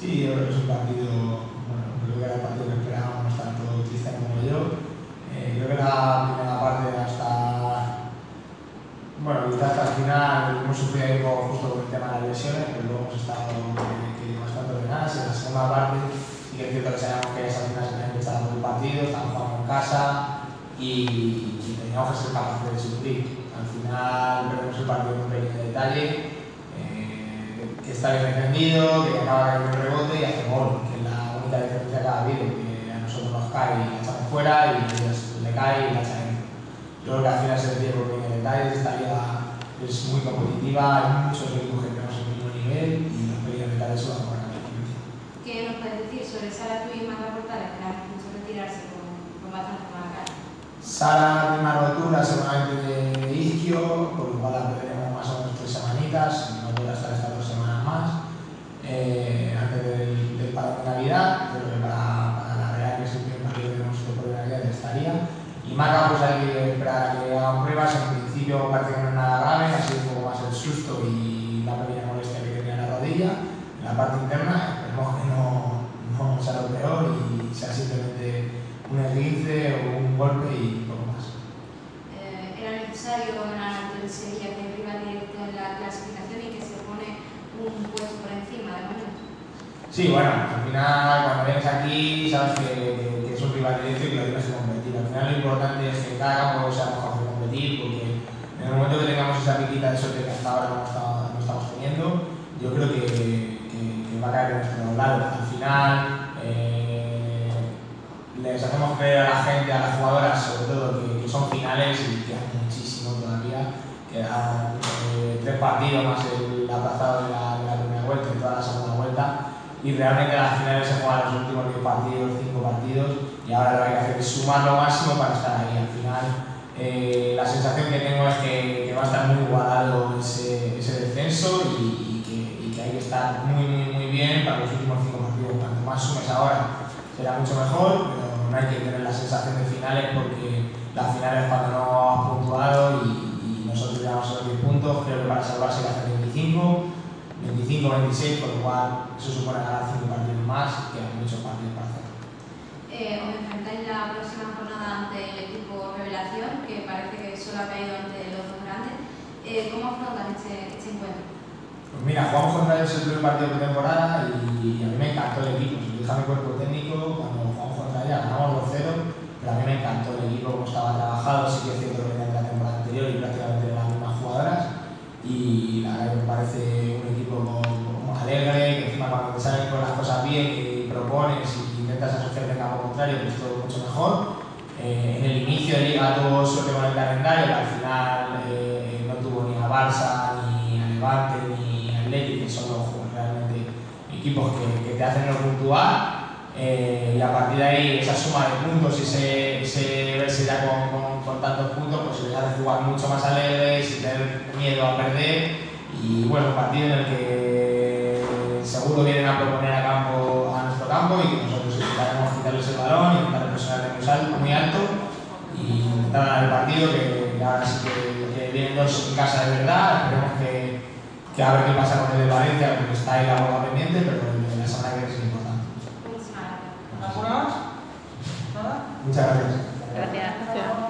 Sí, yo creo que es un partido, bueno, creo que era el partido que esperábamos tanto Cristian como yo. Eh, creo que la primera parte hasta, bueno, quizás hasta el final hemos sufrido un poco justo con el tema de las lesiones, pero luego hemos estado eh, que bastante ordenadas y en la segunda parte sí que es cierto que sabíamos que esas final se que a todo el partido, estábamos jugando en casa y, y teníamos que ser capaces de sufrir. Al final perdemos el partido en un pequeño detalle, que está bien defendido, que acaba cayendo un rebote y hace gol, que es la única diferencia que ha habido, que a nosotros nos cae y la echamos fuera y ellos le cae y la echan. Yo creo que al final se tiene por pequeños detalles, esta liga es muy competitiva, hay muchos equipos que tenemos el mismo nivel y los pequeños detalles son los que. ¿Qué nos puedes decir sobre Sara Tuy y Marta Portales, que hemos visto retirarse con, con bastante mala cara? Sara una rotura seguramente de isquio, por lo cual la perderemos más o menos tres semanitas, principio parece que no es nada grave, ha sido un poco más el susto y la pequeña molestia que tenía en la rodilla, en la parte interna, esperemos que no, no sea lo peor y sea simplemente un esguince o un golpe y poco más. Eh, era necesario ganar ante el Sevilla, que rival directo en la clasificación y que se pone un puesto por encima de momento. Sí, bueno, al final cuando vienes aquí sabes que, que- que es un rival directo y que lo tienes que competir. Al final lo importante es que cada campo sea mejor de competir porque en el momento que piquita de suerte que hasta ahora no, no estamos teniendo, yo creo que, que- que va a caer de nuestro lado. Al final eh, les hacemos creer a la gente, a las jugadoras sobre todo, que, que son finales y quedan muchísimo todavía. Quedan eh, tres partidos más el aplazado de la, de la primera vuelta y toda la segunda vuelta. Y realmente las finales se juegan los últimos 10 partidos, 5 partidos, y ahora lo que hay que hacer es sumar lo máximo para estar ahí. Al final, eh, la sensación que tengo es que, que va a estar muy igualado ese, ese descenso y, y que, y que hay que estar muy, muy, muy bien para los últimos 5 partidos. Cuanto más sumes ahora, será mucho mejor, pero no hay que tener la sensación de finales porque las finales cuando no has puntuado y, y nosotros llegamos a los 10 puntos, creo que para salvarse hacer 25. 25, 26, por lo cual eso supone ganar 5 partidos más, que hay muchos partidos para hacer. Eh, os enfrentáis la próxima jornada ante el equipo Revelación, que parece que solo ha caído ante los dos grandes. Eh, ¿Cómo afrontan este, este encuentro? Pues mira, jugamos contra ellos el primer partido de temporada y, a mí me encantó el equipo. Se lo dije a mi cuerpo técnico cuando jugamos contra ellos, ganamos 2-0, pero a mí me encantó el equipo, cómo estaba trabajado. Sí que es cierto que venía de la temporada anterior y prácticamente las mismas jugadoras. Y la verdad me parece un equipo como alegre, que encima cuando te salen con las cosas bien y propones y intentas asociarte al campo contrario, pues todo mucho mejor. Eh, en el inicio de liga tuvo suerte con el calendario, al final eh, no tuvo ni a Barça, ni a Levante, ni a Atleti, que son los realmente equipos que, que te hacen no puntuar. Eh, y a partir de ahí, esa suma de puntos y ese, ese verse ya con, con- tantos puntos, pues les hace jugar mucho más alegres, sin tener miedo a perder. Y bueno, un partido en el que seguro vienen a proponer a, campo, a nuestro campo y que nosotros intentaremos quitarles el balón, intentar presionar muy alto, muy alto y ganar el partido, que, ahora sí que, que vienen dos en casa de verdad. Esperemos que, que a ver qué pasa con el de Valencia, porque está ahí la bola pendiente, pero la semana que viene es importante. Muchísimas gracias. ¿Alguna más? ¿Nada? Muchas gracias. Gracias.